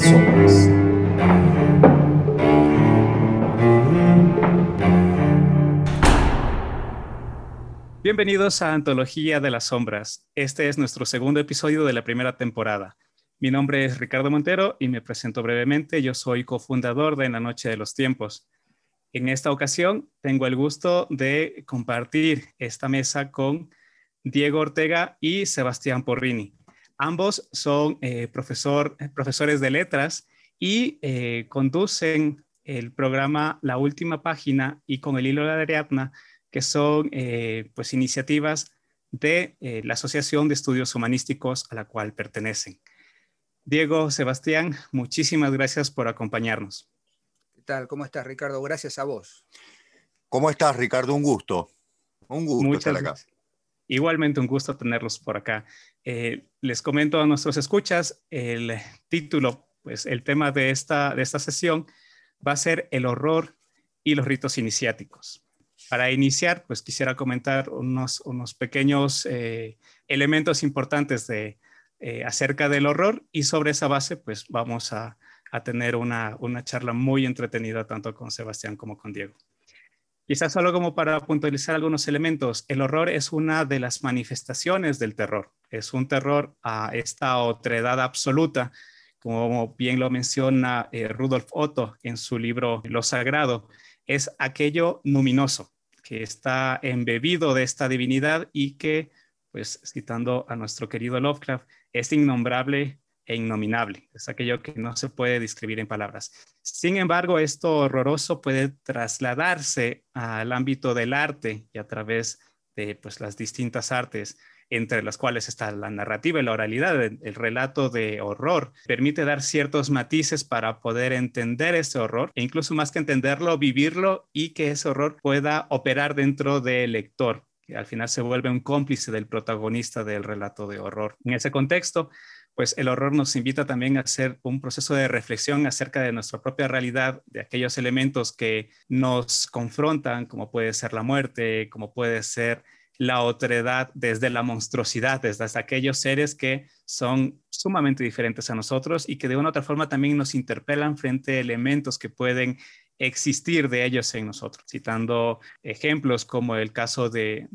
sombras. Bienvenidos a Antología de las Sombras. Este es nuestro segundo episodio de la primera temporada. Mi nombre es Ricardo Montero y me presento brevemente. Yo soy cofundador de En la Noche de los Tiempos. En esta ocasión tengo el gusto de compartir esta mesa con Diego Ortega y Sebastián Porrini. Ambos son eh, profesor, profesores de letras y eh, conducen el programa La Última Página y con el hilo de Ariadna, que son eh, pues iniciativas de la Asociación de Estudios Humanísticos a la cual pertenecen. Diego, Sebastián, muchísimas gracias por acompañarnos. ¿Qué tal? ¿Cómo estás, Ricardo? Gracias a vos. ¿Cómo estás, Ricardo? Un gusto. Un gusto estar acá. Igualmente un gusto tenerlos por acá. Eh, les comento a nuestros escuchas, el título, pues el tema de esta, de esta sesión va a ser el horror y los ritos iniciáticos. Para iniciar, pues quisiera comentar unos, unos pequeños eh, elementos importantes de, eh, acerca del horror y sobre esa base pues vamos a, tener una, charla muy entretenida tanto con Sebastián como con Diego. Quizás solo como para puntualizar algunos elementos, el horror es una de las manifestaciones del terror. Es un terror a esta otredad absoluta, como bien lo menciona eh, Rudolf Otto en su libro Lo Sagrado, es aquello luminoso que está embebido de esta divinidad y que, pues citando a nuestro querido Lovecraft, es innombrable e innominable. Es aquello que no se puede describir en palabras. Sin embargo, esto horroroso puede trasladarse al ámbito del arte y a través de pues, las distintas artes entre las cuales está la narrativa y la oralidad, el, relato de horror, permite dar ciertos matices para poder entender ese horror e incluso más que entenderlo, vivirlo y que ese horror pueda operar dentro del lector que al final se vuelve un cómplice del protagonista del relato de horror. En ese contexto, pues el horror nos invita también a hacer un proceso de reflexión acerca de nuestra propia realidad, de aquellos elementos que nos confrontan, como puede ser la muerte, como puede ser la otredad desde la monstruosidad, desde aquellos seres que son sumamente diferentes a nosotros y que de una u otra forma también nos interpelan frente a elementos que pueden existir de ellos en nosotros, citando ejemplos como el caso de,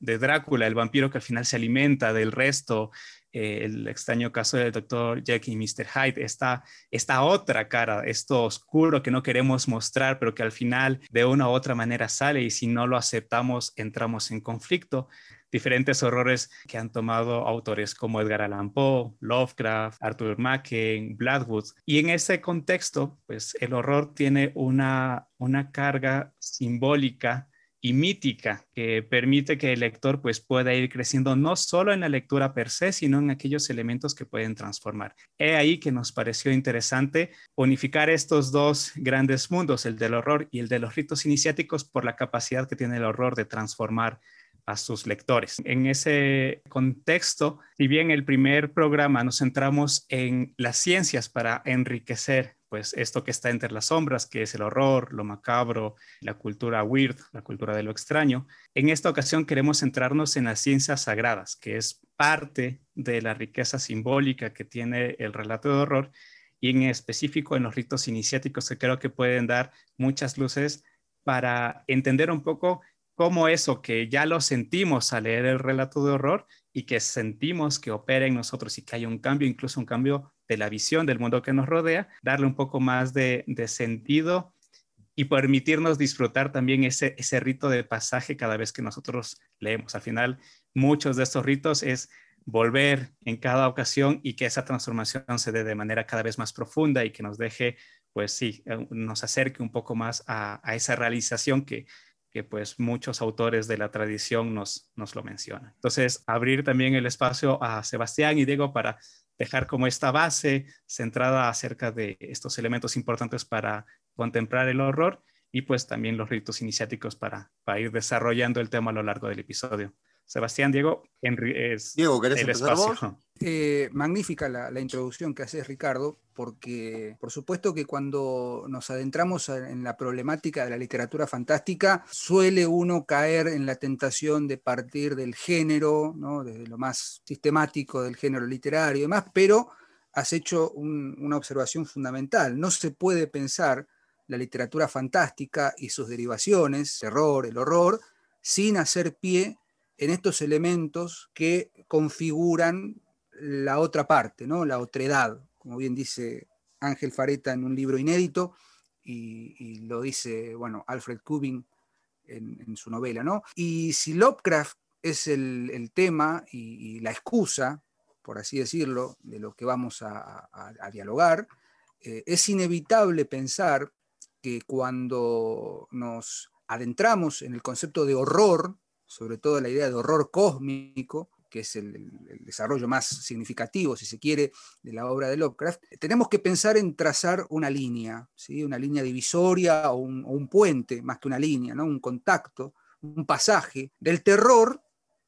Drácula, el vampiro que al final se alimenta del resto, eh, el extraño caso del doctor Jackie y Mr. Hyde, esta, esta otra cara, esto oscuro que no queremos mostrar, pero que al final de una u otra manera sale y si no lo aceptamos entramos en conflicto diferentes horrores que han tomado autores como Edgar Allan Poe, Lovecraft, Arthur Machen, Bloodwood. Y en ese contexto, pues el horror tiene una, una carga simbólica y mítica que permite que el lector pues pueda ir creciendo no solo en la lectura per se, sino en aquellos elementos que pueden transformar. He ahí que nos pareció interesante unificar estos dos grandes mundos, el del horror y el de los ritos iniciáticos, por la capacidad que tiene el horror de transformar a sus lectores. En ese contexto, si bien el primer programa nos centramos en las ciencias para enriquecer pues esto que está entre las sombras, que es el horror, lo macabro, la cultura weird, la cultura de lo extraño. En esta ocasión queremos centrarnos en las ciencias sagradas, que es parte de la riqueza simbólica que tiene el relato de horror y en específico en los ritos iniciáticos que creo que pueden dar muchas luces para entender un poco cómo eso que ya lo sentimos al leer el relato de horror y que sentimos que opera en nosotros y que hay un cambio, incluso un cambio de la visión del mundo que nos rodea, darle un poco más de, sentido y permitirnos disfrutar también ese, ese rito de pasaje cada vez que nosotros leemos. Al final, muchos de estos ritos es volver en cada ocasión y que esa transformación se dé de manera cada vez más profunda y que nos deje, pues sí, eh, nos acerque un poco más a, esa realización que que pues muchos autores de la tradición nos, nos lo mencionan. Entonces, abrir también el espacio a Sebastián y Diego para dejar como esta base centrada acerca de estos elementos importantes para contemplar el horror y pues también los ritos iniciáticos para, para ir desarrollando el tema a lo largo del episodio. Sebastián, Diego, es Diego, ¿querés el espacio. Eh, magnífica la, introducción que haces, Ricardo, porque por supuesto que cuando nos adentramos en la problemática de la literatura fantástica, suele uno caer en la tentación de partir del género, ¿no? desde lo más sistemático del género literario y demás, pero has hecho una observación fundamental. No se puede pensar la literatura fantástica y sus derivaciones, terror, el horror, sin hacer pie en estos elementos que configuran la otra parte, ¿no? la otredad, como bien dice Ángel Fareta en un libro inédito, y, lo dice bueno, Alfred Kubin en, su novela. ¿no? Y si Lovecraft es el, tema y, la excusa, por así decirlo, de lo que vamos a, dialogar, eh, es inevitable pensar que cuando nos adentramos en el concepto de horror, sobre todo la idea de horror cósmico, que es el, desarrollo más significativo, si se quiere, de la obra de Lovecraft, tenemos que pensar en trazar una línea, ¿sí? una línea divisoria o un, puente, más que una línea, ¿no? un contacto, un pasaje del terror,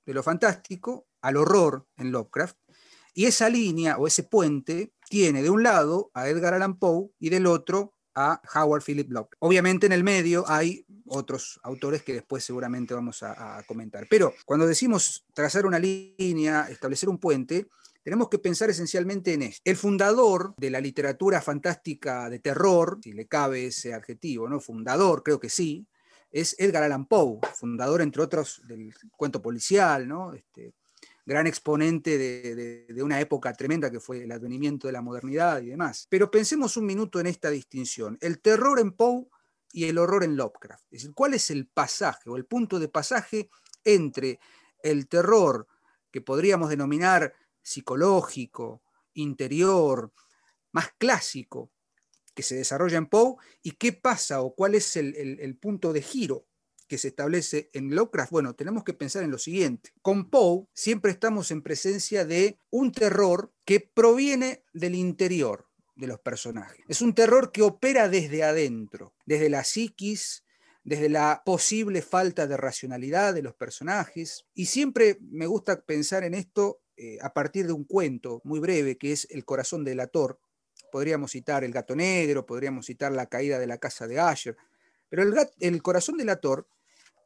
de lo fantástico, al horror en Lovecraft. Y esa línea o ese puente tiene de un lado a Edgar Allan Poe y del otro a Howard Philip Lovecraft. Obviamente en el medio hay otros autores que después seguramente vamos a, comentar. Pero cuando decimos trazar una línea, establecer un puente, tenemos que pensar esencialmente en esto. El fundador de la literatura fantástica de terror, si le cabe ese adjetivo, ¿no? Fundador, creo que sí, es Edgar Allan Poe, fundador, entre otros, del cuento policial, ¿no? Este, gran exponente de, una época tremenda que fue el advenimiento de la modernidad y demás. Pero pensemos un minuto en esta distinción. El terror en Poe y el horror en Lovecraft. Es decir, ¿cuál es el pasaje o el punto de pasaje entre el terror que podríamos denominar psicológico, interior, más clásico, que se desarrolla en Poe, y qué pasa o cuál es el, punto de giro que se establece en Lovecraft? Bueno, tenemos que pensar en lo siguiente. Con Poe siempre estamos en presencia de un terror que proviene del interior, de los personajes. Es un terror que opera desde adentro, desde la psiquis, desde la posible falta de racionalidad de los personajes. Y siempre me gusta pensar en esto eh, a partir de un cuento muy breve que es El corazón del ator. Podríamos citar El gato negro, podríamos citar La caída de la casa de Asher. Pero el, el corazón del ator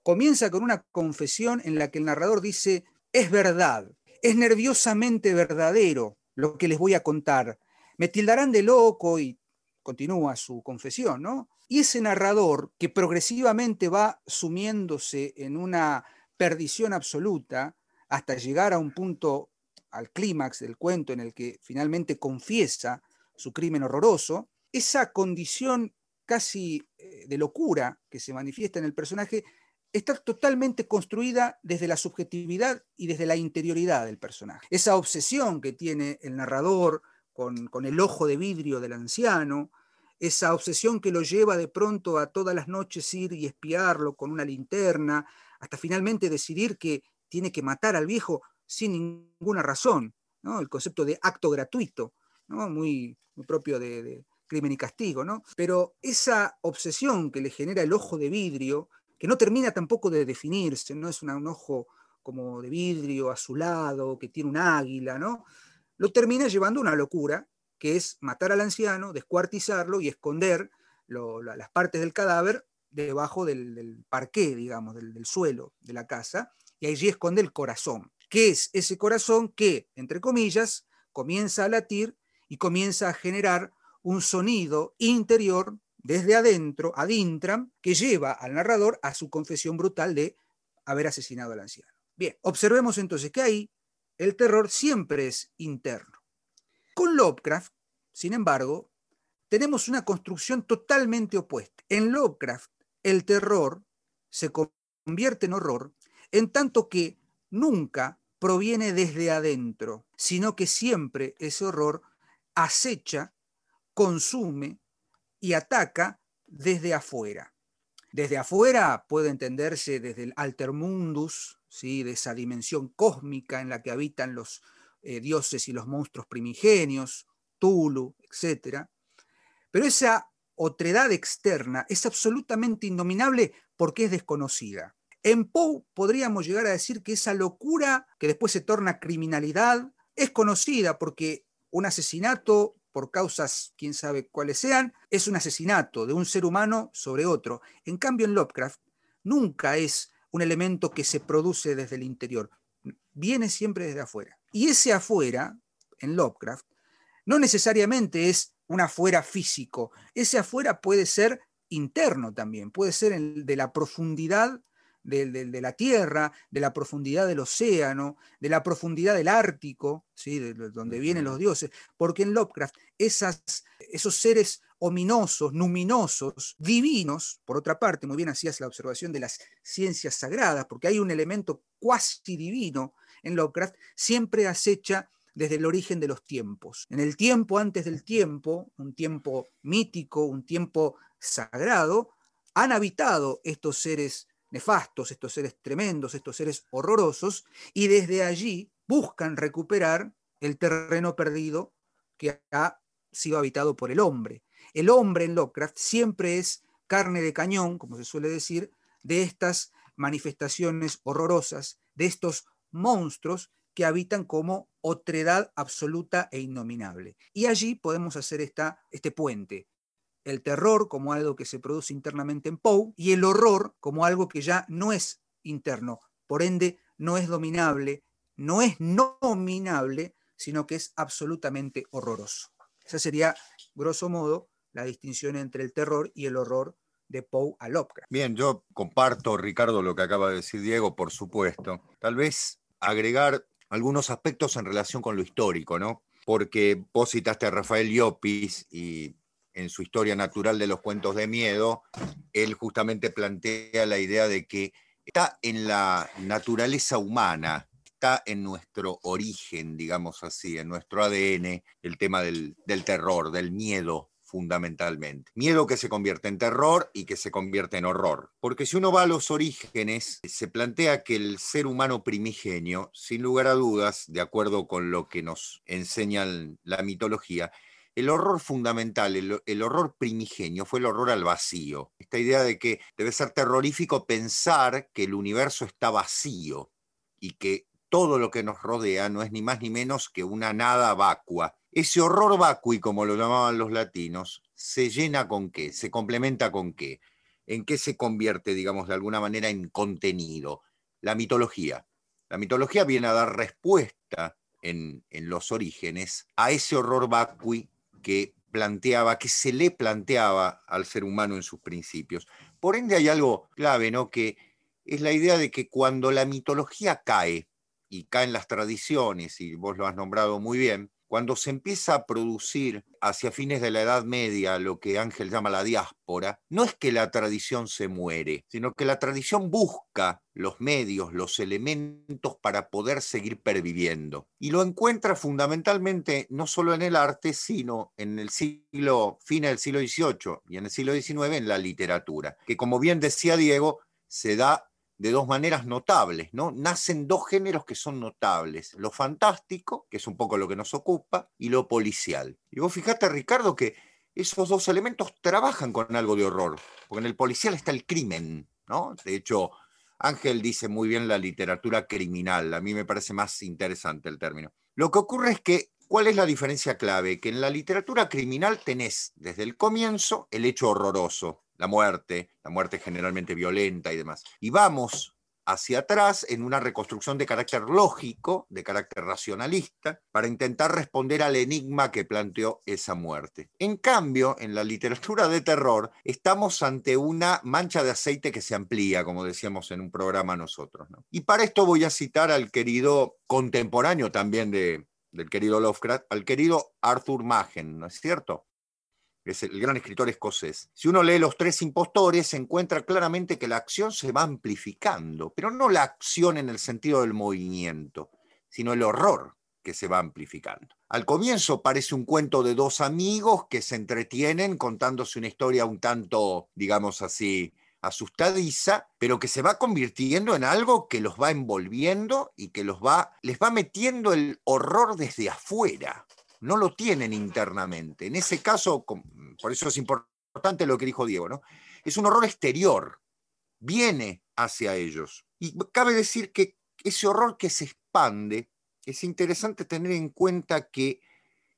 comienza con una confesión en la que el narrador dice, es verdad, es nerviosamente verdadero lo que les voy a contar me tildarán de loco y continúa su confesión, ¿no? Y ese narrador que progresivamente va sumiéndose en una perdición absoluta hasta llegar a un punto, al clímax del cuento en el que finalmente confiesa su crimen horroroso, esa condición casi eh, de locura que se manifiesta en el personaje está totalmente construida desde la subjetividad y desde la interioridad del personaje. Esa obsesión que tiene el narrador con, el ojo de vidrio del anciano, esa obsesión que lo lleva de pronto a todas las noches ir y espiarlo con una linterna, hasta finalmente decidir que tiene que matar al viejo sin ninguna razón, ¿no? el concepto de acto gratuito, ¿no? muy, propio de, crimen y castigo, ¿no? pero esa obsesión que le genera el ojo de vidrio, que no termina tampoco de definirse, no es un ojo como de vidrio azulado, que tiene un águila, ¿no? lo termina llevando a una locura, que es matar al anciano, descuartizarlo y esconder las partes del cadáver debajo del, parqué, digamos, del, suelo de la casa, y allí esconde el corazón, que es ese corazón que, entre comillas, comienza a latir y comienza a generar un sonido interior desde adentro, ad intram, que lleva al narrador a su confesión brutal de haber asesinado al anciano. Bien, observemos entonces que ahí el terror siempre es interno. Con Lovecraft, sin embargo, tenemos una construcción totalmente opuesta. En Lovecraft, el terror se convierte en horror en tanto que nunca proviene desde adentro, sino que siempre ese horror acecha, consume y ataca desde afuera. Desde afuera puede entenderse desde el altermundus, de esa dimensión cósmica en la que habitan los eh, dioses y los monstruos primigenios, Tulu, etc. Pero esa otredad externa es absolutamente indominable porque es desconocida. En Poe podríamos llegar a decir que esa locura que después se torna criminalidad es conocida porque un asesinato por causas, quién sabe cuáles sean, es un asesinato de un ser humano sobre otro. En cambio, en Lovecraft nunca es un elemento que se produce desde el interior, viene siempre desde afuera. Y ese afuera, en Lovecraft, no necesariamente es un afuera físico, ese afuera puede ser interno también, puede ser de la profundidad de, la tierra, de la profundidad del océano, de la profundidad del Ártico, ¿sí? de, donde vienen los dioses, porque en Lovecraft esas, esos seres ominosos, luminosos, divinos, por otra parte, muy bien hacías la observación de las ciencias sagradas, porque hay un elemento cuasi divino en Lovecraft, siempre acecha desde el origen de los tiempos. En el tiempo antes del tiempo, un tiempo mítico, un tiempo sagrado, han habitado estos seres nefastos, estos seres tremendos, estos seres horrorosos, y desde allí buscan recuperar el terreno perdido que ha sido habitado por el hombre. El hombre en Lovecraft siempre es carne de cañón, como se suele decir, de estas manifestaciones horrorosas, de estos monstruos que habitan como otredad absoluta e innominable. Y allí podemos hacer esta, este puente. El terror como algo que se produce internamente en Poe y el horror como algo que ya no es interno, por ende no es dominable, no es nominable, sino que es absolutamente horroroso. Esa sería, grosso modo, la distinción entre el terror y el horror de Poe a Lovecraft. Bien, yo comparto, Ricardo, lo que acaba de decir Diego, por supuesto. Tal vez agregar algunos aspectos en relación con lo histórico, ¿no? Porque vos citaste a Rafael Llopis y en su historia natural de los cuentos de miedo, él justamente plantea la idea de que está en la naturaleza humana, está en nuestro origen, digamos así, en nuestro ADN, el tema del, terror, del miedo, fundamentalmente. Miedo que se convierte en terror y que se convierte en horror. Porque si uno va a los orígenes, se plantea que el ser humano primigenio, sin lugar a dudas, de acuerdo con lo que nos enseña la mitología, el horror fundamental, el, horror primigenio fue el horror al vacío. Esta idea de que debe ser terrorífico pensar que el universo está vacío y que todo lo que nos rodea no es ni más ni menos que una nada vacua ese horror vacui, como lo llamaban los latinos, se llena con qué, se complementa con qué, en qué se convierte, digamos, de alguna manera en contenido. La mitología. La mitología viene a dar respuesta en, los orígenes a ese horror vacui que planteaba, que se le planteaba al ser humano en sus principios. Por ende hay algo clave, ¿no? Que es la idea de que cuando la mitología cae, y caen las tradiciones, y vos lo has nombrado muy bien, cuando se empieza a producir hacia fines de la Edad Media lo que Ángel llama la diáspora, no es que la tradición se muere, sino que la tradición busca los medios, los elementos para poder seguir perviviendo. Y lo encuentra fundamentalmente no solo en el arte, sino en el siglo, fin del siglo XVIII y en el siglo XIX en la literatura, que como bien decía Diego, se da de dos maneras notables, ¿no? Nacen dos géneros que son notables, lo fantástico, que es un poco lo que nos ocupa, y lo policial. Y vos fijate, Ricardo, que esos dos elementos trabajan con algo de horror, porque en el policial está el crimen, ¿no? De hecho, Ángel dice muy bien la literatura criminal, a mí me parece más interesante el término. Lo que ocurre es que, ¿cuál es la diferencia clave? Que en la literatura criminal tenés desde el comienzo el hecho horroroso, la muerte, la muerte generalmente violenta y demás. Y vamos hacia atrás en una reconstrucción de carácter lógico, de carácter racionalista, para intentar responder al enigma que planteó esa muerte. En cambio, en la literatura de terror, estamos ante una mancha de aceite que se amplía, como decíamos en un programa nosotros. Y para esto voy a citar al querido contemporáneo también de, del querido Lovecraft, al querido Arthur Machen, ¿no es cierto? Es el gran escritor escocés. Si uno lee Los Tres Impostores, se encuentra claramente que la acción se va amplificando, pero no la acción en el sentido del movimiento, sino el horror que se va amplificando. Al comienzo parece un cuento de dos amigos que se entretienen contándose una historia un tanto, digamos así, asustadiza, pero que se va convirtiendo en algo que los va envolviendo y que los va, les va metiendo el horror desde afuera no lo tienen internamente. En ese caso, por eso es importante lo que dijo Diego, ¿no? Es un horror exterior, viene hacia ellos. Y cabe decir que ese horror que se expande, es interesante tener en cuenta que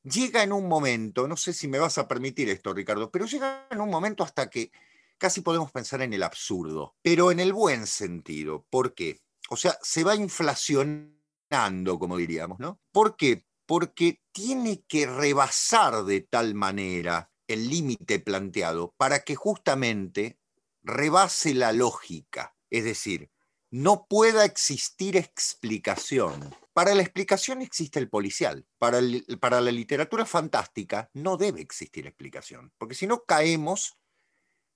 llega en un momento, no sé si me vas a permitir esto, Ricardo, pero llega en un momento hasta que casi podemos pensar en el absurdo, pero en el buen sentido. ¿Por qué? O sea, se va inflacionando, como diríamos, ¿no? ¿Por qué? Porque tiene que rebasar de tal manera el límite planteado para que justamente rebase la lógica. Es decir, no pueda existir explicación. Para la explicación existe el policial. Para, para la literatura fantástica no debe existir explicación, porque si no caemos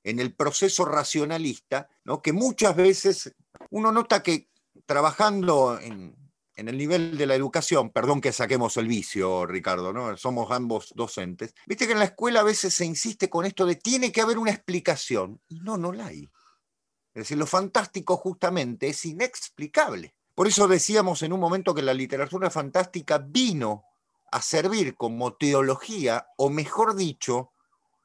en el proceso racionalista, ¿no? que muchas veces uno nota que trabajando en, en, el nivel de la educación, perdón que saquemos el vicio, Ricardo, ¿no? somos ambos docentes, viste que en la escuela a veces se insiste con esto de tiene que haber una explicación, y no, no la hay. Es decir, lo fantástico justamente es inexplicable. Por eso decíamos en un momento que la literatura fantástica vino a servir como teología, o mejor dicho,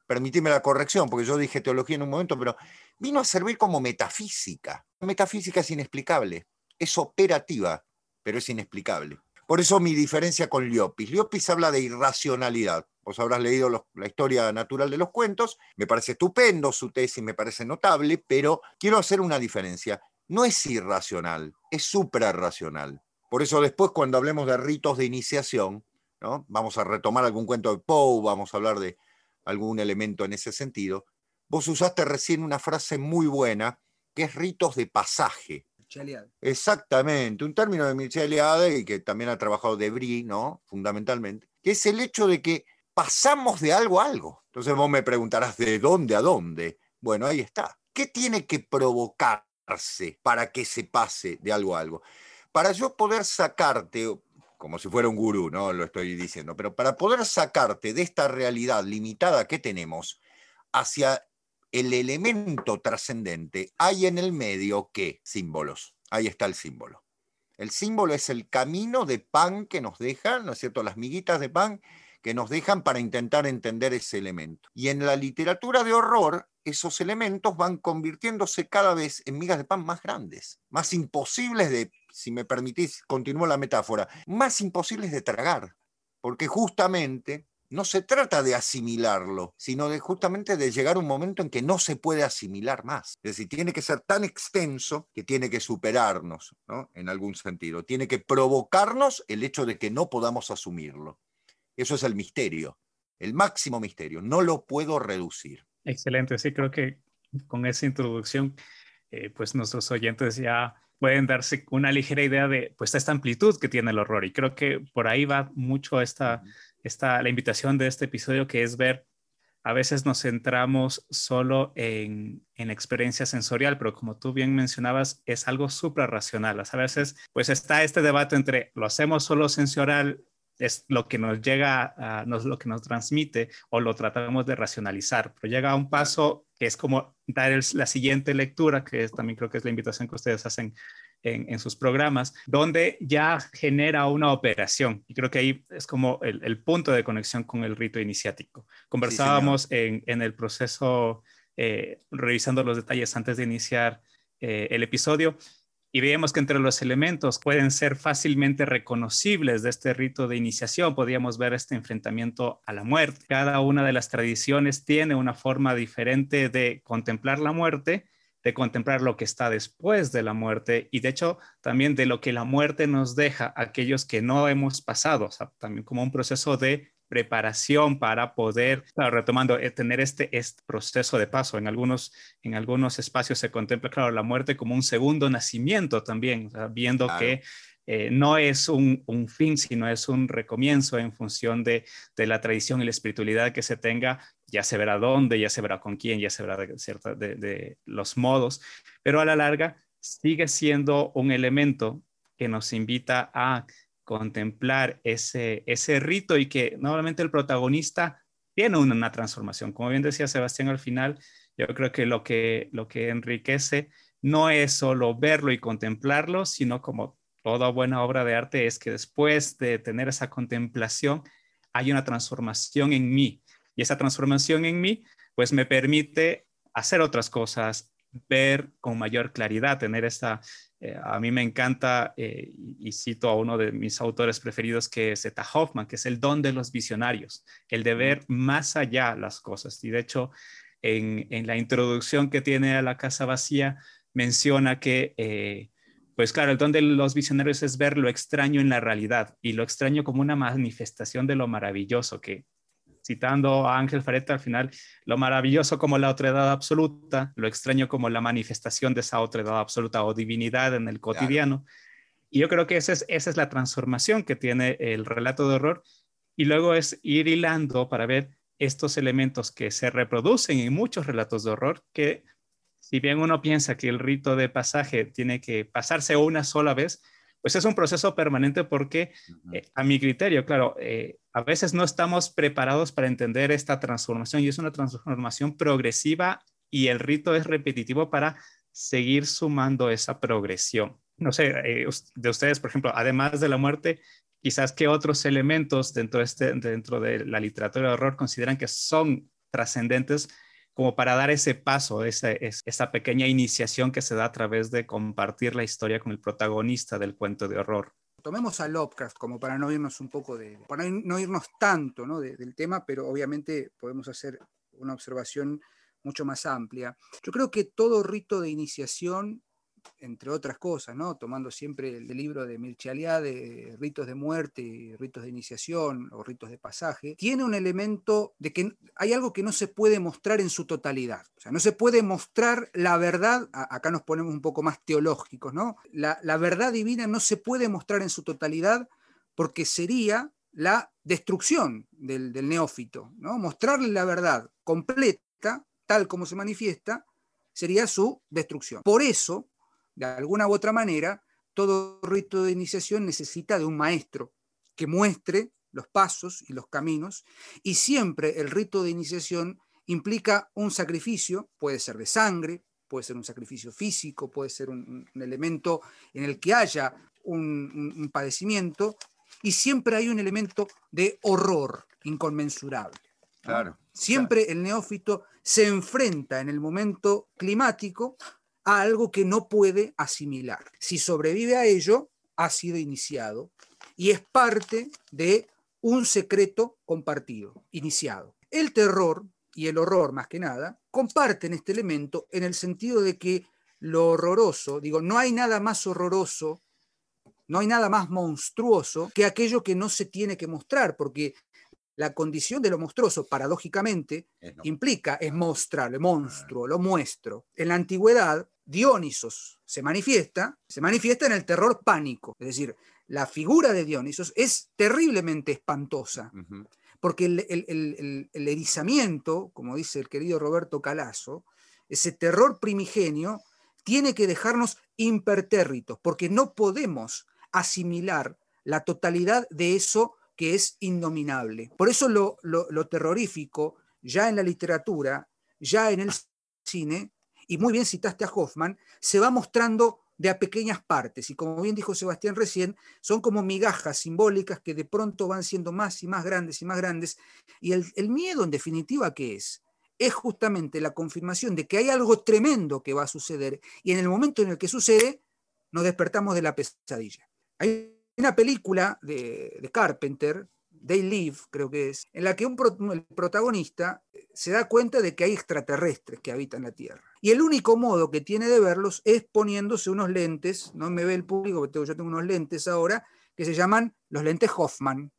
permitime la corrección, porque yo dije teología en un momento, pero vino a servir como metafísica. Metafísica es inexplicable, es operativa, pero es inexplicable. Por eso mi diferencia con Liopis. Liopis habla de irracionalidad. Vos habrás leído la historia natural de los cuentos, me parece estupendo su tesis, me parece notable, pero quiero hacer una diferencia. No es irracional, es suprarracional. Por eso después cuando hablemos de ritos de iniciación, ¿no? vamos a retomar algún cuento de Poe, vamos a hablar de algún elemento en ese sentido, vos usaste recién una frase muy buena, que es ritos de pasaje. Exactamente, un término de Michel Eliade y que también ha trabajado de Brie, ¿no? Fundamentalmente, que es el hecho de que pasamos de algo a algo. Entonces vos me preguntarás, ¿de dónde a dónde? Bueno, ahí está. ¿Qué tiene que provocarse para que se pase de algo a algo? Para yo poder sacarte, como si fuera un gurú, no lo estoy diciendo, pero para poder sacarte de esta realidad limitada que tenemos hacia el elemento trascendente, hay en el medio qué? Símbolos. Ahí está el símbolo. El símbolo es el camino de pan que nos dejan, ¿no es cierto? Las miguitas de pan que nos dejan para intentar entender ese elemento. Y en la literatura de horror, esos elementos van convirtiéndose cada vez en migas de pan más grandes, más imposibles de, si me permitís, continúo la metáfora, más imposibles de tragar, porque justamente no se trata de asimilarlo, sino de justamente de llegar a un momento en que no se puede asimilar más. Es decir, tiene que ser tan extenso que tiene que superarnos, ¿no? En algún sentido. Tiene que provocarnos el hecho de que no podamos asumirlo. Eso es el misterio, el máximo misterio. No lo puedo reducir. Excelente, sí, creo que con esa introducción, eh, pues nuestros oyentes ya pueden darse una ligera idea de pues esta amplitud que tiene el horror y creo que por ahí va mucho esta, esta la invitación de este episodio que es ver a veces nos centramos solo en, en, experiencia sensorial, pero como tú bien mencionabas, es algo suprarracional. A veces, pues está este debate entre lo hacemos solo sensorial es lo que nos llega, a, nos, lo que nos transmite o lo tratamos de racionalizar, pero llega a un paso que es como dar la siguiente lectura, que también creo que es la invitación que ustedes hacen en, sus programas, donde ya genera una operación. Y creo que ahí es como el, punto de conexión con el rito iniciático. Conversábamos en, el proceso, eh, revisando los detalles antes de iniciar eh, el episodio, y veíamos que entre los elementos pueden ser fácilmente reconocibles de este rito de iniciación. Podríamos ver este enfrentamiento a la muerte. Cada una de las tradiciones tiene una forma diferente de contemplar la muerte, de contemplar lo que está después de la muerte y de hecho también de lo que la muerte nos deja a aquellos que no hemos pasado, o sea, también como un proceso de preparación para poder, retomando, eh, tener este, este, proceso de paso. En algunos, en algunos espacios se contempla, claro, la muerte como un segundo nacimiento también, viendo que eh, no es un, fin, sino es un recomienzo en función de, la tradición y la espiritualidad que se tenga. Ya se verá dónde, ya se verá con quién, ya se verá de, los modos, pero a la larga sigue siendo un elemento que nos invita a contemplar ese, ese rito y que normalmente el protagonista tiene una, transformación. Como bien decía Sebastián al final, yo creo que lo que, lo que enriquece no es solo verlo y contemplarlo, sino como toda buena obra de arte es que después de tener esa contemplación hay una transformación en mí. Y esa transformación en mí, pues me permite hacer otras cosas, ver con mayor claridad, tener esa, eh, a mí me encanta, eh, y, cito a uno de mis autores preferidos, que es Zeta Hoffman, que es el don de los visionarios, el de ver más allá las cosas. Y de hecho, en, la introducción que tiene a la casa vacía, menciona que eh, pues claro, el don de los visionarios es ver lo extraño en la realidad y lo extraño como una manifestación de lo maravilloso que, citando a Ángel Fareta al final, lo maravilloso como la otredad absoluta, lo extraño como la manifestación de esa otredad absoluta o divinidad en el cotidiano. Y yo creo que esa es, esa es la transformación que tiene el relato de horror. Y luego es ir hilando para ver estos elementos que se reproducen en muchos relatos de horror, que si bien uno piensa que el rito de pasaje tiene que pasarse una sola vez, pues es un proceso permanente porque eh, a mi criterio, claro, eh, a veces no estamos preparados para entender esta transformación y es una transformación progresiva y el rito es repetitivo para seguir sumando esa progresión. No sé, eh, de ustedes, por ejemplo, además de la muerte, quizás qué otros elementos dentro de, este, dentro de la literatura de horror consideran que son trascendentes como para dar ese paso, esa, pequeña iniciación que se da a través de compartir la historia con el protagonista del cuento de horror. Tomemos a Lovecraft como para no irnos un poco de, para no irnos tanto ¿no? del tema, pero obviamente podemos hacer una observación mucho más amplia. Yo creo que todo rito de iniciación entre otras cosas, ¿no? tomando siempre el, libro de Mircea de ritos de muerte, ritos de iniciación o ritos de pasaje, tiene un elemento de que hay algo que no se puede mostrar en su totalidad. O sea, no se puede mostrar la verdad, acá nos ponemos un poco más teológicos, ¿no? La, verdad divina no se puede mostrar en su totalidad porque sería la destrucción del, del neófito, ¿no? Mostrarle la verdad completa, tal como se manifiesta, sería su destrucción. Por eso, de alguna u otra manera, todo rito de iniciación necesita de un maestro que muestre los pasos y los caminos, y siempre el rito de iniciación implica un sacrificio, puede ser de sangre, puede ser un sacrificio físico, puede ser un, elemento en el que haya un, padecimiento, y siempre hay un elemento de horror inconmensurable. Claro. Siempre el neófito se enfrenta en el momento climático a algo que no puede asimilar. Si sobrevive a ello, ha sido iniciado y es parte de un secreto compartido, iniciado. El terror y el horror, más que nada, comparten este elemento en el sentido de que lo horroroso, digo, no hay nada más horroroso, no hay nada más monstruoso que aquello que no se tiene que mostrar, porque la condición de lo monstruoso, paradójicamente, implica, es mostrarlo, monstruo, lo muestro. En la antigüedad, Dionisos se manifiesta, se manifiesta en el terror pánico. Es decir, la figura de Dionisos es terriblemente espantosa, porque el, erizamiento, como dice el querido Roberto Calazo, ese terror primigenio, tiene que dejarnos impertérritos, porque no podemos asimilar la totalidad de eso que es indominable. Por eso lo, lo terrorífico, ya en la literatura, ya en el cine, y muy bien citaste a Hoffman, se va mostrando de a pequeñas partes. Y como bien dijo Sebastián recién, son como migajas simbólicas que de pronto van siendo más y más grandes y más grandes. Y el, miedo, en definitiva, ¿qué es? Es justamente la confirmación de que hay algo tremendo que va a suceder. Y en el momento en el que sucede, nos despertamos de la pesadilla. Hay una película de, Carpenter, They Live, creo que es, en la que un el protagonista se da cuenta de que hay extraterrestres que habitan la Tierra. Y el único modo que tiene de verlos es poniéndose unos lentes, no me ve el público, yo tengo unos lentes ahora, que se llaman los lentes Hoffman,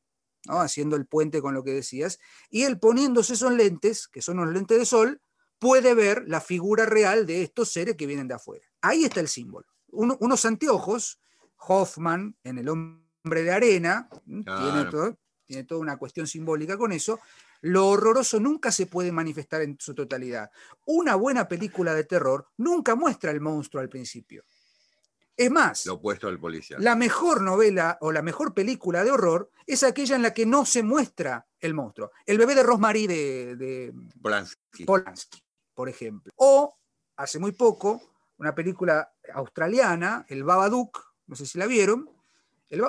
haciendo el puente con lo que decías, y él poniéndose esos lentes, que son los lentes de sol, puede ver la figura real de estos seres que vienen de afuera. Ahí está el símbolo. unos anteojos, Hoffman en el hombre de arena, tiene todo, tiene toda una cuestión simbólica con eso, lo horroroso nunca se puede manifestar en su totalidad. Una buena película de terror nunca muestra el monstruo al principio. Es más, lo opuesto al policial. La mejor novela o la mejor película de horror es aquella en la que no se muestra el monstruo. El bebé de Rosemary de, Polanski. Polanski, por ejemplo. O, hace muy poco, una película australiana, El Babadook, no sé si la vieron,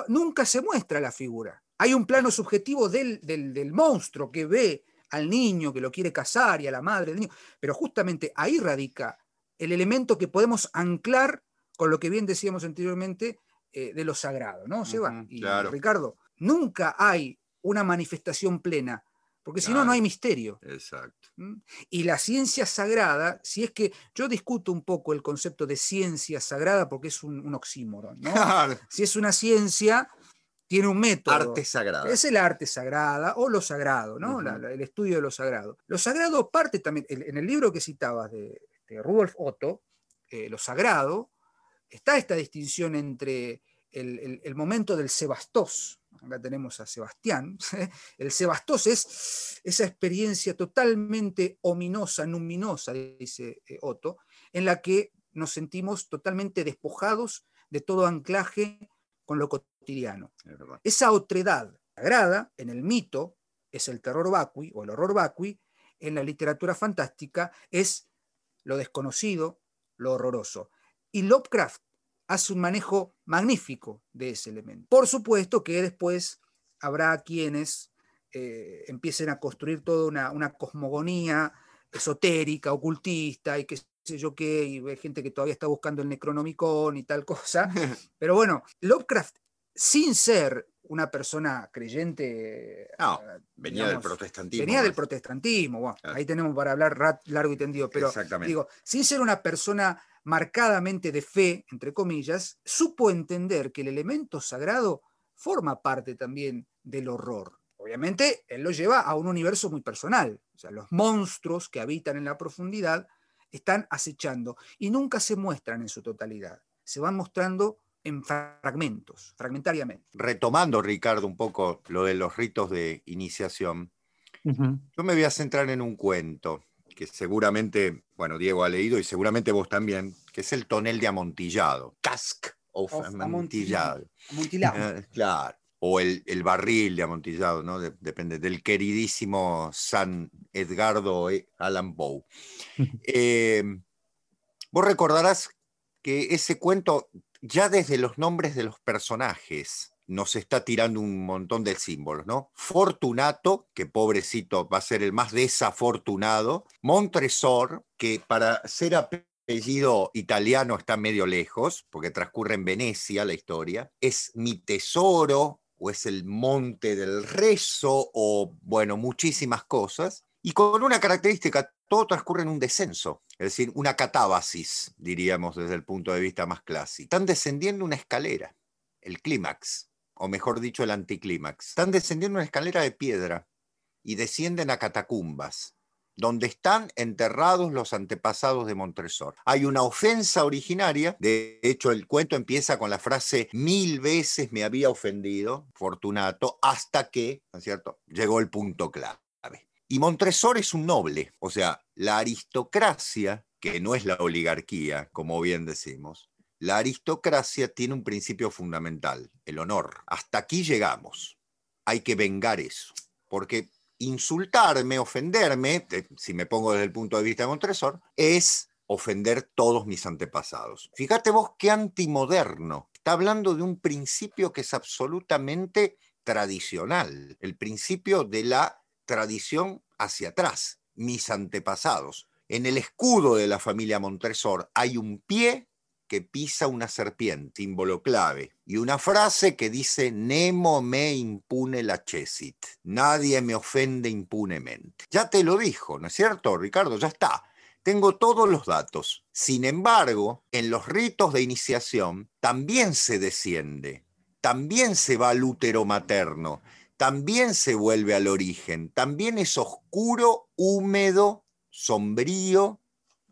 nunca se muestra la figura. Hay un plano subjetivo del, monstruo que ve al niño, que lo quiere casar y a la madre del niño, pero justamente ahí radica el elemento que podemos anclar con lo que bien decíamos anteriormente eh, de lo sagrado, ¿no, Seba? y Ricardo, nunca hay una manifestación plena, porque si no, no hay misterio. Exacto. Y la ciencia sagrada, si es que yo discuto un poco el concepto de ciencia sagrada porque es un, oxímoron, ¿no? Si es una ciencia, tiene un método. Arte sagrado. Es el arte sagrada o lo sagrado, ¿no? el estudio de lo sagrado. Lo sagrado parte también, en el libro que citabas de, Rudolf Otto, eh, lo sagrado, está esta distinción entre el, el momento del sebastos, acá tenemos a Sebastián, el Sebastos es esa experiencia totalmente ominosa, luminosa, dice eh, Otto, en la que nos sentimos totalmente despojados de todo anclaje con lo cotidiano. Esa otredad sagrada en el mito es el terror vacui o el horror vacui, en la literatura fantástica es lo desconocido, lo horroroso. Y Lovecraft hace un manejo magnífico de ese elemento. Por supuesto que después habrá quienes eh, empiecen a construir toda una, cosmogonía esotérica, ocultista y qué sé yo qué, y hay gente que todavía está buscando el Necronomicon y tal cosa. Pero bueno, Lovecraft, sin ser una persona creyente. No, eh, venía del protestantismo. Venía del protestantismo. ahí tenemos para hablar largo y tendido. Pero digo, sin ser una persona marcadamente de fe, entre comillas, supo entender que el elemento sagrado forma parte también del horror. Obviamente, él lo lleva a un universo muy personal. O sea, los monstruos que habitan en la profundidad están acechando y nunca se muestran en su totalidad. Se van mostrando en fragmentos, fragmentariamente. Retomando, Ricardo, un poco lo de los ritos de iniciación, yo me voy a centrar en un cuento que seguramente, bueno, Diego ha leído y seguramente vos también, que es el tonel de amontillado, cask of, amontillado. Amontilado. Eh, claro. O el, barril de amontillado, ¿no? depende, del queridísimo San Edgardo e. Allan Poe. Eh, vos recordarás que ese cuento, ya desde los nombres de los personajes, nos está tirando un montón de símbolos, ¿no? Fortunato, que pobrecito va a ser el más desafortunado. Montresor, que para ser apellido italiano está medio lejos, porque transcurre en Venecia la historia. Es mi tesoro, o es el monte del rezo, o bueno, muchísimas cosas. Y con una característica, todo transcurre en un descenso, es decir, una catábasis, diríamos desde el punto de vista más clásico. Están descendiendo una escalera, el clímax o mejor dicho, el anticlímax. Están descendiendo una escalera de piedra y descienden a catacumbas, donde están enterrados los antepasados de Montresor. Hay una ofensa originaria, de hecho el cuento empieza con la frase mil veces me había ofendido, Fortunato, hasta que, ¿no es cierto?, llegó el punto clave. Y Montresor es un noble, o sea, la aristocracia, que no es la oligarquía, como bien decimos, la aristocracia tiene un principio fundamental, el honor. Hasta aquí llegamos. Hay que vengar eso. Porque insultarme, ofenderme, si me pongo desde el punto de vista de Montresor, es ofender todos mis antepasados. Fíjate vos qué antimoderno. Está hablando de un principio que es absolutamente tradicional, el principio de la tradición hacia atrás, mis antepasados. En el escudo de la familia Montresor hay un pie que pisa una serpiente, símbolo clave, y una frase que dice, Nemo me impune la chesit, nadie me ofende impunemente. Ya te lo dijo, ¿no es cierto, Ricardo? Ya está. Tengo todos los datos. Sin embargo, en los ritos de iniciación también se desciende, también se va al útero materno, también se vuelve al origen, también es oscuro, húmedo, sombrío,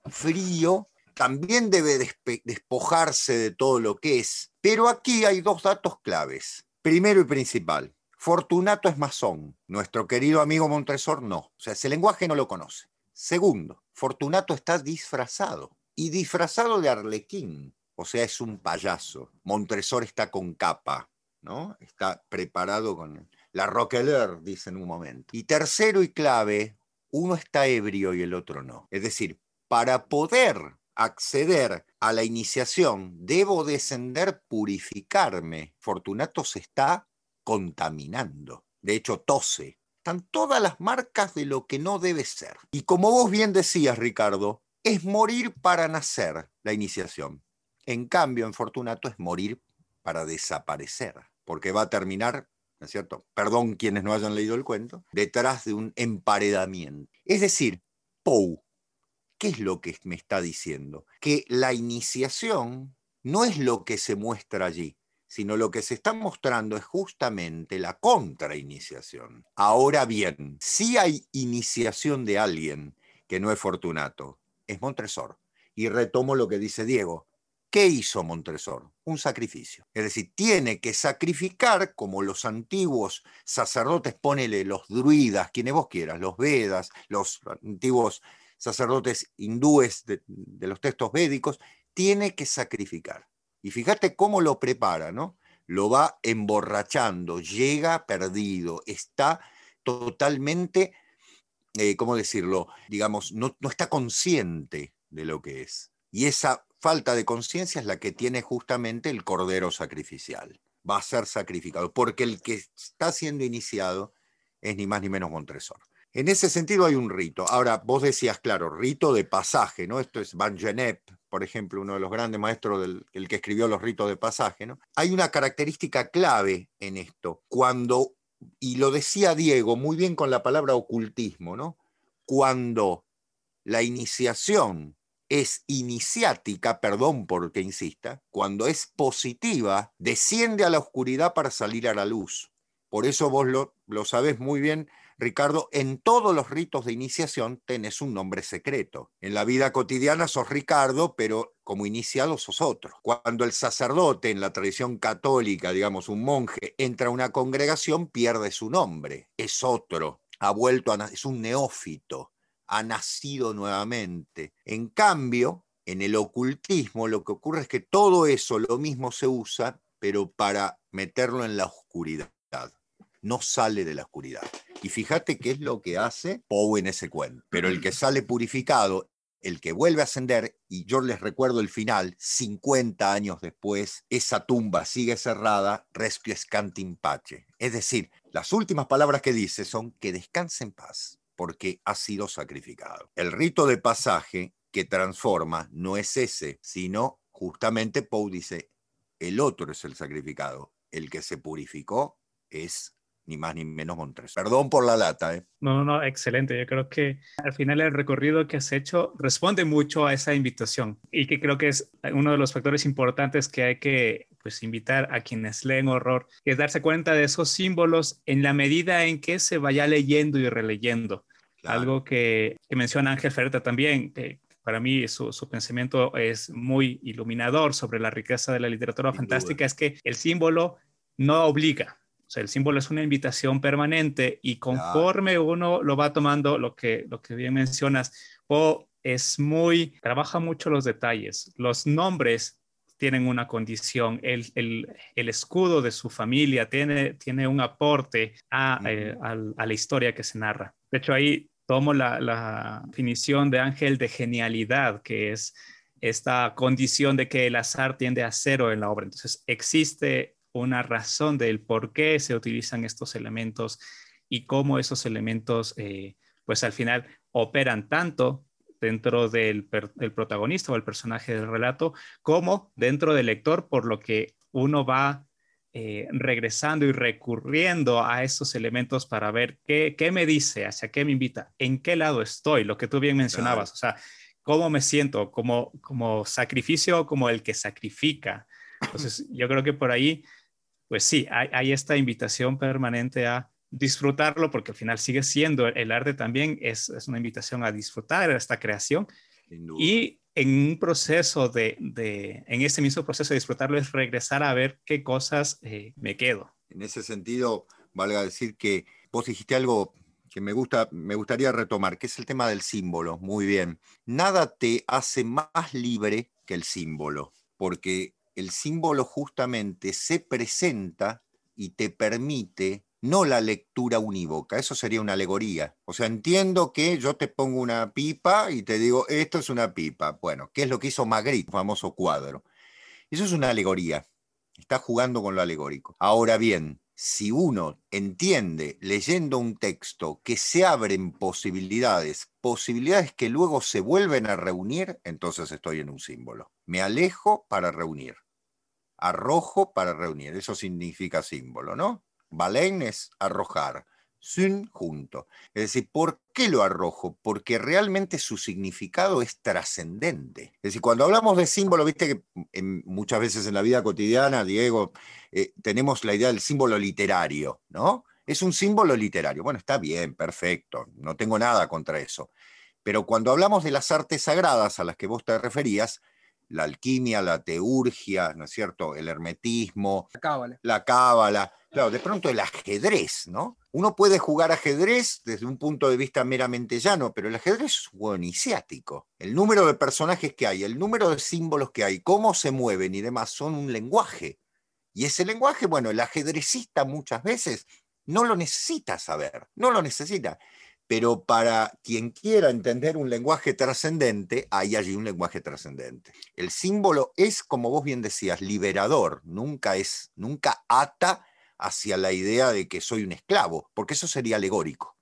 frío, también debe despojarse de todo lo que es. Pero aquí hay dos datos claves. Primero y principal, Fortunato es masón, nuestro querido amigo Montresor no, o sea, ese lenguaje no lo conoce. Segundo, Fortunato está disfrazado y disfrazado de arlequín, o sea, es un payaso. Montresor está con capa, ¿no? Está preparado con la roqueler, dice en un momento. Y tercero y clave, uno está ebrio y el otro no. Es decir, para poder acceder a la iniciación, debo descender, purificarme. Fortunato se está contaminando. De hecho, tose. Están todas las marcas de lo que no debe ser. Y como vos bien decías, Ricardo, es morir para nacer la iniciación. En cambio, en Fortunato es morir para desaparecer, porque va a terminar ¿no es cierto? Perdón quienes no hayan leído el cuento, detrás de un emparedamiento. Es decir, Poe, ¿qué es lo que me está diciendo? Que la iniciación no es lo que se muestra allí, sino lo que se está mostrando es justamente la contrainiciación. Ahora bien, si hay iniciación de alguien que no es Fortunato, es Montresor. Y retomo lo que dice Diego. ¿Qué hizo Montresor? Un sacrificio. Es decir, tiene que sacrificar como los antiguos sacerdotes, ponele los druidas, quienes vos quieras, los Vedas, los antiguos sacerdotes hindúes de, los textos védicos, tiene que sacrificar. Y fíjate cómo lo prepara, ¿no? Lo va emborrachando, llega perdido, está totalmente, eh, ¿cómo decirlo? Digamos, no, no está consciente de lo que es. Y esa falta de conciencia es la que tiene justamente el cordero sacrificial. Va a ser sacrificado, porque el que está siendo iniciado es ni más ni menos Montresor. En ese sentido hay un rito. Ahora, vos decías, claro, rito de pasaje, ¿no? Esto es Van Genep, por ejemplo, uno de los grandes maestros del el que escribió los ritos de pasaje, ¿no? Hay una característica clave en esto. Cuando, y lo decía Diego muy bien con la palabra ocultismo, ¿no? Cuando la iniciación es iniciática, perdón por que insista, cuando es positiva, desciende a la oscuridad para salir a la luz. Por eso vos lo, lo sabés muy bien Ricardo, en todos los ritos de iniciación tenés un nombre secreto. En la vida cotidiana sos Ricardo, pero como iniciado sos otro. Cuando el sacerdote en la tradición católica, digamos un monje, entra a una congregación, pierde su nombre. Es otro. Ha vuelto a es un neófito. Ha nacido nuevamente. En cambio, en el ocultismo lo que ocurre es que todo eso, lo mismo se usa, pero para meterlo en la oscuridad no sale de la oscuridad. Y fíjate qué es lo que hace Poe en ese cuento. Pero el que sale purificado, el que vuelve a ascender, y yo les recuerdo el final, 50 años después, esa tumba sigue cerrada, resquiescantin pace. Es decir, las últimas palabras que dice son que descanse en paz, porque ha sido sacrificado. El rito de pasaje que transforma no es ese, sino justamente Poe dice, el otro es el sacrificado, el que se purificó es ni más ni menos Montres. Perdón por la lata. ¿eh? No, no, no, excelente. Yo creo que al final el recorrido que has hecho responde mucho a esa invitación y que creo que es uno de los factores importantes que hay que pues invitar a quienes leen horror, que es darse cuenta de esos símbolos en la medida en que se vaya leyendo y releyendo. Algo que, que, menciona Ángel Ferreta también, que para mí su, su, pensamiento es muy iluminador sobre la riqueza de la literatura Sin fantástica, duda. es que el símbolo no obliga, o sea, el símbolo es una invitación permanente y conforme uno lo va tomando, lo que, lo que bien mencionas, o es muy, trabaja mucho los detalles. Los nombres tienen una condición, el, el, el escudo de su familia tiene, tiene un aporte a, -huh. eh, a, a, la historia que se narra. De hecho, ahí tomo la, la definición de Ángel de genialidad, que es esta condición de que el azar tiende a cero en la obra. Entonces, existe una razón del por qué se utilizan estos elementos y cómo esos elementos, eh, pues al final operan tanto dentro del, del, protagonista o el personaje del relato, como dentro del lector, por lo que uno va eh, regresando y recurriendo a estos elementos para ver qué, qué, me dice, hacia qué me invita, en qué lado estoy, lo que tú bien mencionabas, o sea, cómo me siento como, como sacrificio, como el que sacrifica. Entonces, yo creo que por ahí pues sí, hay, hay, esta invitación permanente a disfrutarlo, porque al final sigue siendo el arte también, es, es una invitación a disfrutar esta creación. Y en un proceso de, de, en ese mismo proceso de disfrutarlo es regresar a ver qué cosas eh, me quedo. En ese sentido, valga decir que vos dijiste algo que me, gusta, me gustaría retomar, que es el tema del símbolo. Muy bien. Nada te hace más libre que el símbolo, porque el símbolo justamente se presenta y te permite no la lectura unívoca, eso sería una alegoría. O sea, entiendo que yo te pongo una pipa y te digo, esto es una pipa. Bueno, ¿qué es lo que hizo Magritte, famoso cuadro? Eso es una alegoría. Está jugando con lo alegórico. Ahora bien, si uno entiende leyendo un texto que se abren posibilidades, posibilidades que luego se vuelven a reunir, entonces estoy en un símbolo. Me alejo para reunir arrojo para reunir, eso significa símbolo, ¿no? Balein es arrojar. Sun junto. Es decir, ¿por qué lo arrojo? Porque realmente su significado es trascendente. Es decir, cuando hablamos de símbolo, viste que muchas veces en la vida cotidiana, Diego, eh, tenemos la idea del símbolo literario, ¿no? Es un símbolo literario. Bueno, está bien, perfecto, no tengo nada contra eso. Pero cuando hablamos de las artes sagradas a las que vos te referías, la alquimia, la teurgia, ¿no es cierto? El hermetismo, la cábala. La cábala. Claro, de pronto el ajedrez, ¿no? Uno puede jugar ajedrez desde un punto de vista meramente llano, pero el ajedrez es un juego iniciático. El número de personajes que hay, el número de símbolos que hay, cómo se mueven y demás son un lenguaje. Y ese lenguaje, bueno, el ajedrecista muchas veces no lo necesita saber, no lo necesita pero para quien quiera entender un lenguaje trascendente, hay allí un lenguaje trascendente. El símbolo es, como vos bien decías, liberador, nunca es, nunca ata hacia la idea de que soy un esclavo, porque eso sería alegórico,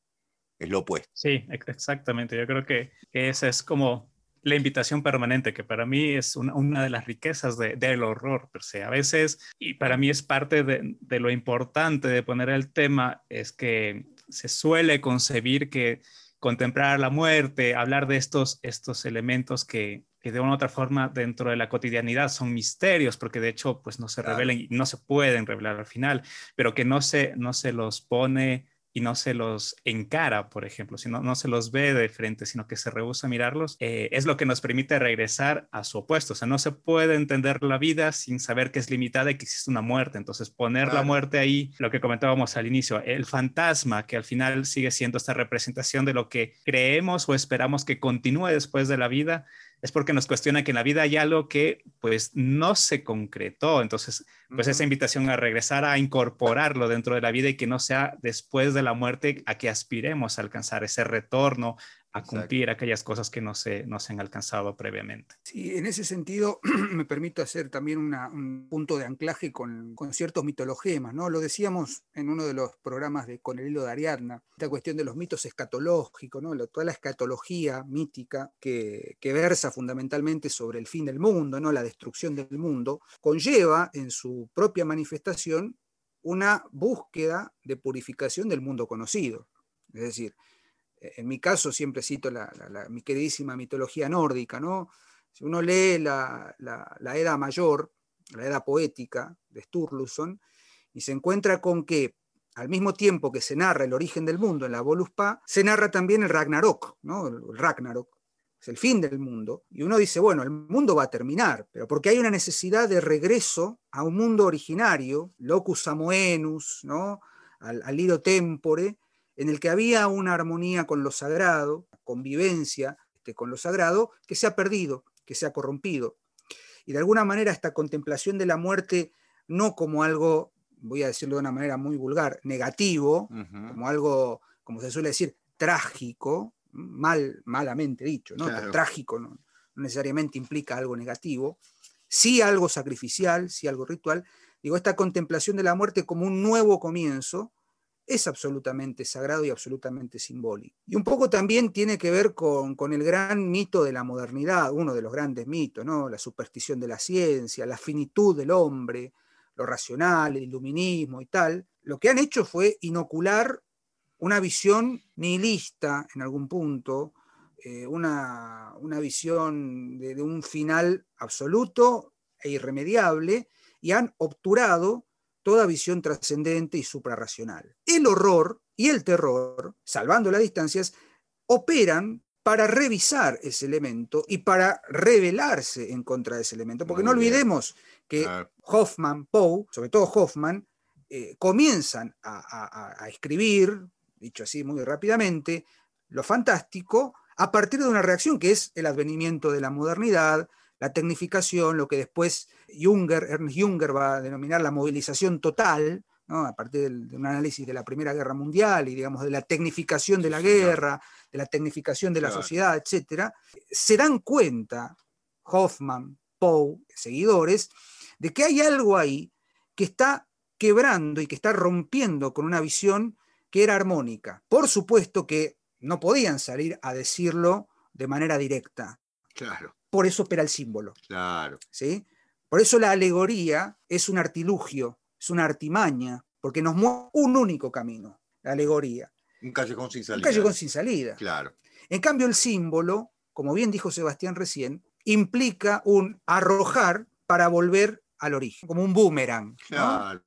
es lo opuesto. Sí, exactamente. Yo creo que esa es como la invitación permanente, que para mí es una, de las riquezas del horror, per se. A veces, y para mí es parte de, de lo importante de poner el tema, es que se suele concebir que contemplar la muerte, hablar de estos, estos elementos que, de una u otra forma dentro de la cotidianidad son misterios, porque de hecho pues no se revelen y no se pueden revelar al final, pero que no se, no se los pone y no se los encara, por ejemplo, sino no se los ve de frente, sino que se rehúsa a mirarlos, eh, es lo que nos permite regresar a su opuesto. O sea, no se puede entender la vida sin saber que es limitada y que existe una muerte. Entonces, poner la muerte ahí, lo que comentábamos al inicio, el fantasma, que al final sigue siendo esta representación de lo que creemos o esperamos que continúe después de la vida, es porque nos cuestiona que en la vida hay algo que pues no se concretó. Entonces, pues esa invitación a regresar a incorporarlo dentro de la vida y que no sea después de la muerte a que aspiremos a alcanzar ese retorno a cumplir aquellas cosas que no se, no se han alcanzado previamente. Sí, en ese sentido me permito hacer también un punto de anclaje con, con, ciertos mitologemas, ¿no? Lo decíamos en uno de los programas de Con el hilo de Ariadna, esta cuestión de los mitos escatológicos, ¿no? Toda la escatología mítica que, que versa fundamentalmente sobre el fin del mundo, ¿no? La destrucción del mundo, conlleva en su propia manifestación una búsqueda de purificación del mundo conocido. Es decir, en mi caso siempre cito la, mi queridísima mitología nórdica, ¿no? Si uno lee la, Edad Mayor, la Edad Poética de Sturluson, y se encuentra con que al mismo tiempo que se narra el origen del mundo en la Voluspa, se narra también el Ragnarok, ¿no? El Ragnarok, es el fin del mundo. Y uno dice, bueno, el mundo va a terminar, pero porque hay una necesidad de regreso a un mundo originario, locus amoenus, ¿no? al, al tempore, en el que había una armonía con lo sagrado, convivencia este, con lo sagrado, que se ha perdido, que se ha corrompido. Y de alguna manera esta contemplación de la muerte no como algo, voy a decirlo de una manera muy vulgar, negativo, como algo, como se suele decir, trágico, mal, malamente dicho, ¿no? Trágico no, necesariamente implica algo negativo, sí algo sacrificial, sí algo ritual. Digo, esta contemplación de la muerte como un nuevo comienzo, es absolutamente sagrado y absolutamente simbólico. Y un poco también tiene que ver con, el gran mito de la modernidad, uno de los grandes mitos, ¿no? la superstición de la ciencia, la finitud del hombre, lo racional, el iluminismo y tal. Lo que han hecho fue inocular una visión nihilista en algún punto, eh, una, visión de, de un final absoluto e irremediable, y han obturado toda visión trascendente y suprarracional. El horror y el terror, salvando las distancias, operan para revisar ese elemento y para rebelarse en contra de ese elemento. Porque no olvidemos que Hoffman, Poe, sobre todo Hoffman, eh, comienzan a, escribir, dicho así muy rápidamente, lo fantástico a partir de una reacción que es el advenimiento de la modernidad, la tecnificación, lo que después Junger, Ernst Junger va a denominar la movilización total, a partir de un análisis de la Primera Guerra Mundial y digamos de la tecnificación de la guerra, de la tecnificación de la sociedad, etc., se dan cuenta, Hoffman, Poe, seguidores, de que hay algo ahí que está quebrando y que está rompiendo con una visión que era armónica. Por supuesto que no podían salir a decirlo de manera directa. Claro por eso opera el símbolo. Claro. ¿sí? Por eso la alegoría es un artilugio, es una artimaña porque nos mueve un único camino, la alegoría. Un callejón sin salida. Un callejón sin salida. Claro. En cambio, el símbolo, como bien dijo Sebastián recién, implica un arrojar para volver al origen, como un boomerang. Claro.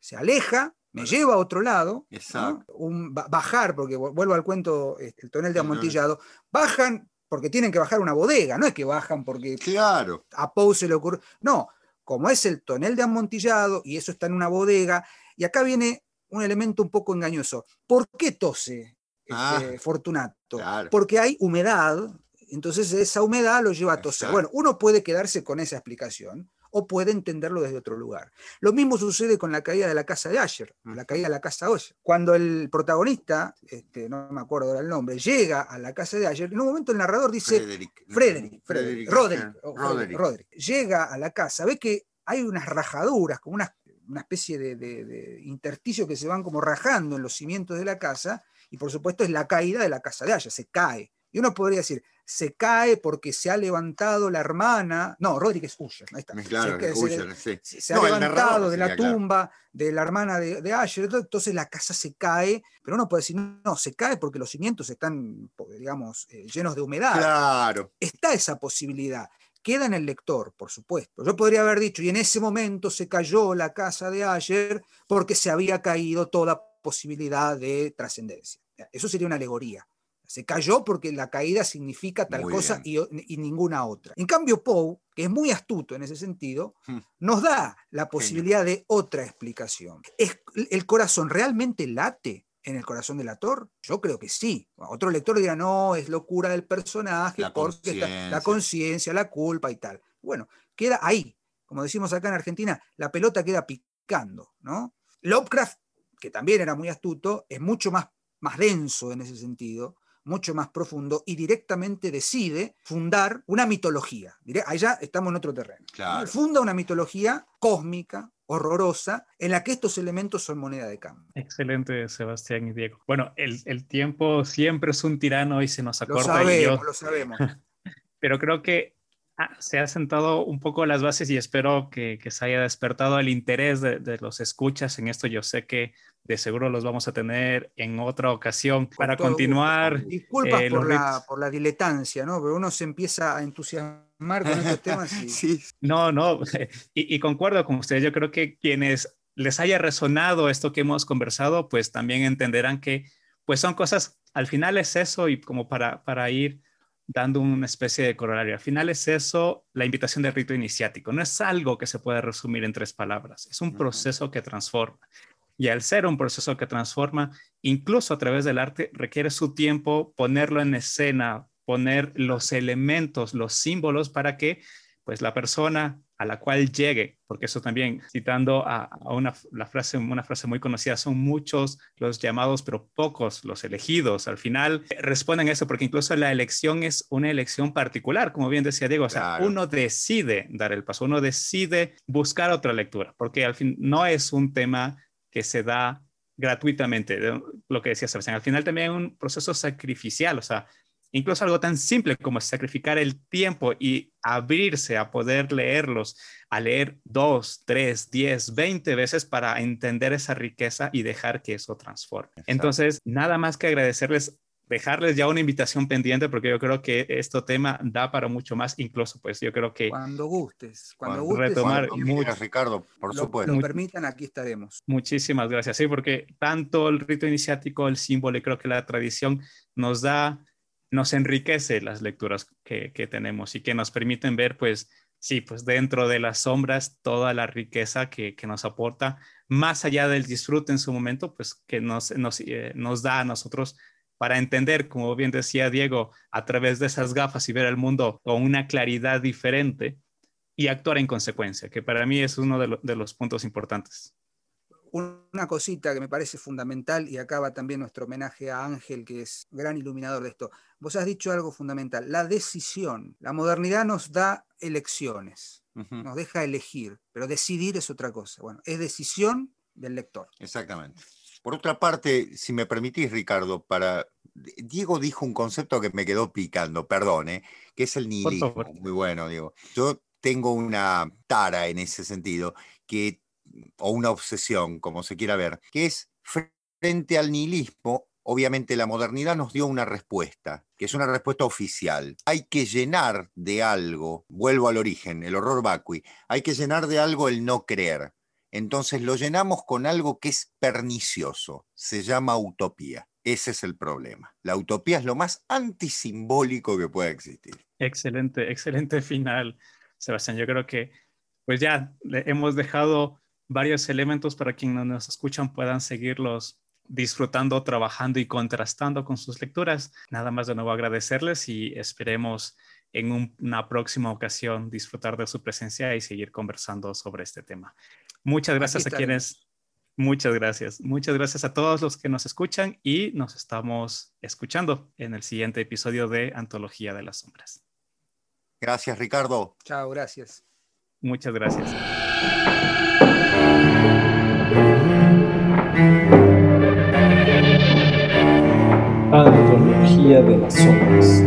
Se aleja, me lleva a otro lado, Exacto. un bajar, porque vuelvo al cuento, este, el tonel de amontillado, bajan porque tienen que bajar una bodega, no es que bajan porque Claro. a Poe se le ocurre. No, como es el tonel de amontillado y eso está en una bodega, y acá viene un elemento un poco engañoso. ¿Por qué tose este, Ah, Fortunato? claro. Porque hay humedad, entonces esa humedad lo lleva a toser. Exacto. Bueno, uno puede quedarse con esa explicación o puede entenderlo desde otro lugar. Lo mismo sucede con la caída de la casa de Asher, Mm. la caída de la casa Asher. Cuando el protagonista, este, no me acuerdo ahora el nombre, llega a la casa de Asher, en un momento el narrador dice, Frederick. Frederick, Frederick, Roderick, Roderick. Roderick. Llega a la casa, ve que hay unas rajaduras, como una, una especie de, de- de intersticio que se van como rajando en los cimientos de la casa, y por supuesto es la caída de la casa de Aya, se cae. Y uno podría decir, se cae porque se ha levantado la hermana. No, Roderick es Usher, ahí está. Claro, se, sí. se- No, ha levantado de la sería, claro. tumba de la hermana de, de Asher, entonces la casa se cae, pero uno puede decir, no, se cae porque los cimientos están, digamos, eh, llenos de humedad Claro. está esa posibilidad. Queda en el lector, por supuesto. Yo podría haber dicho, y en ese momento se cayó la casa de Ayer porque se había caído toda posibilidad de trascendencia. Eso sería una alegoría. Se cayó porque la caída significa tal Muy cosa y, y ninguna otra. En cambio, Poe, que es muy astuto en ese sentido, Hmm. nos da la posibilidad de otra explicación. ¿Es, ¿El corazón realmente late en el corazón del actor? Yo creo que sí. Otro lector dirá, no, es locura del personaje, La porque la conciencia. conciencia, la culpa y tal. Bueno, queda ahí. Como decimos acá en Argentina, la pelota queda picando, ¿no? Lovecraft, que también era muy astuto, es mucho más, más denso en ese sentido, mucho más profundo y directamente decide fundar una mitología. Allá estamos en otro terreno. Funda una mitología cósmica, horrorosa, en la que estos elementos son moneda de cambio. Excelente, Sebastián y Diego. Bueno, el, el tiempo siempre es un tirano y se nos Lo acorta. y yo- sabemos, lo sabemos. pero creo que ah, se ha sentado un poco las bases y espero que, que se haya despertado el interés de, de los escuchas en esto. Yo sé que de seguro los vamos a tener en otra ocasión para todo continuar. Disculpas eh, por, la, por la diletancia, ¿no? Pero uno se empieza a entusiasmar con estos temas y Sí, No, no, y, y concuerdo con ustedes. Yo creo que quienes les haya resonado esto que hemos conversado, pues también entenderán que pues son cosas, al final es eso y como para, para ir dando una especie de corolario. Al final es eso, la invitación del rito iniciático. No es algo que se pueda resumir en tres palabras, es un proceso que transforma. Y al ser un proceso que transforma, incluso a través del arte, requiere su tiempo ponerlo en escena, poner los elementos, los símbolos para que pues la persona a la cual llegue, porque eso también, citando a, a una, la frase, una frase muy conocida, son muchos los llamados, pero pocos los elegidos. Al final eh, responden a eso, porque incluso la elección es una elección particular, como bien decía Diego, o sea, Claro. uno decide dar el paso, uno decide buscar otra lectura, porque al fin no es un tema que se da gratuitamente, lo que decía Sebastián. Al final también es un proceso sacrificial, o sea, incluso algo tan simple como sacrificar el tiempo y abrirse a poder leerlos, a leer dos, tres, diez, veinte veces para entender esa riqueza y dejar que eso transforme. Exacto. Entonces, nada más que agradecerles, dejarles ya una invitación pendiente porque yo creo que este tema da para mucho más, incluso pues yo creo que cuando gustes, cuando Cuando- gustes, retomar Cuando mucho. Ricardo, por lo, supuesto. lo permitan, aquí estaremos. Muchísimas gracias. Sí, porque tanto el rito iniciático, el símbolo y creo que la tradición nos da, nos enriquece las lecturas que, que tenemos y que nos permiten ver, pues, sí, pues dentro de las sombras toda la riqueza que, que nos aporta, más allá del disfrute en su momento, pues que nos, nos, eh, nos da a nosotros para entender, como bien decía Diego, a través de esas gafas y ver el mundo con una claridad diferente y actuar en consecuencia, que para mí es uno de, lo- de los puntos importantes. Una cosita que me parece fundamental, y acá va también nuestro homenaje a Ángel, que es gran iluminador de esto. Vos has dicho algo fundamental, la decisión. La modernidad nos da elecciones, nos deja elegir, pero decidir es otra cosa. Bueno, es decisión del lector. Exactamente. Por otra parte, si me permitís, Ricardo, para Diego dijo un concepto que me quedó picando, perdón, ¿eh? que es el nihilismo. Muy bueno, Diego. Yo tengo una tara en ese sentido, que o una obsesión, como se quiera ver, que es frente al nihilismo, obviamente la modernidad nos dio una respuesta, que es una respuesta oficial. Hay que llenar de algo, vuelvo al origen, el horror vacui, hay que llenar de algo el no creer. Entonces lo llenamos con algo que es pernicioso, se llama utopía. Ese es el problema. La utopía es lo más antisimbólico que pueda existir. Excelente, excelente final, Sebastián. Yo creo que pues ya hemos dejado varios elementos para quienes nos escuchan puedan seguirlos disfrutando, trabajando y contrastando con sus lecturas. Nada más de nuevo agradecerles y esperemos en una próxima ocasión disfrutar de su presencia y seguir conversando sobre este tema. Muchas gracias a quienes, muchas gracias, muchas gracias a todos los que nos escuchan y nos estamos escuchando en el siguiente episodio de Antología de las Sombras. Gracias, Ricardo. Chao, gracias. Muchas gracias. Antología de las obras.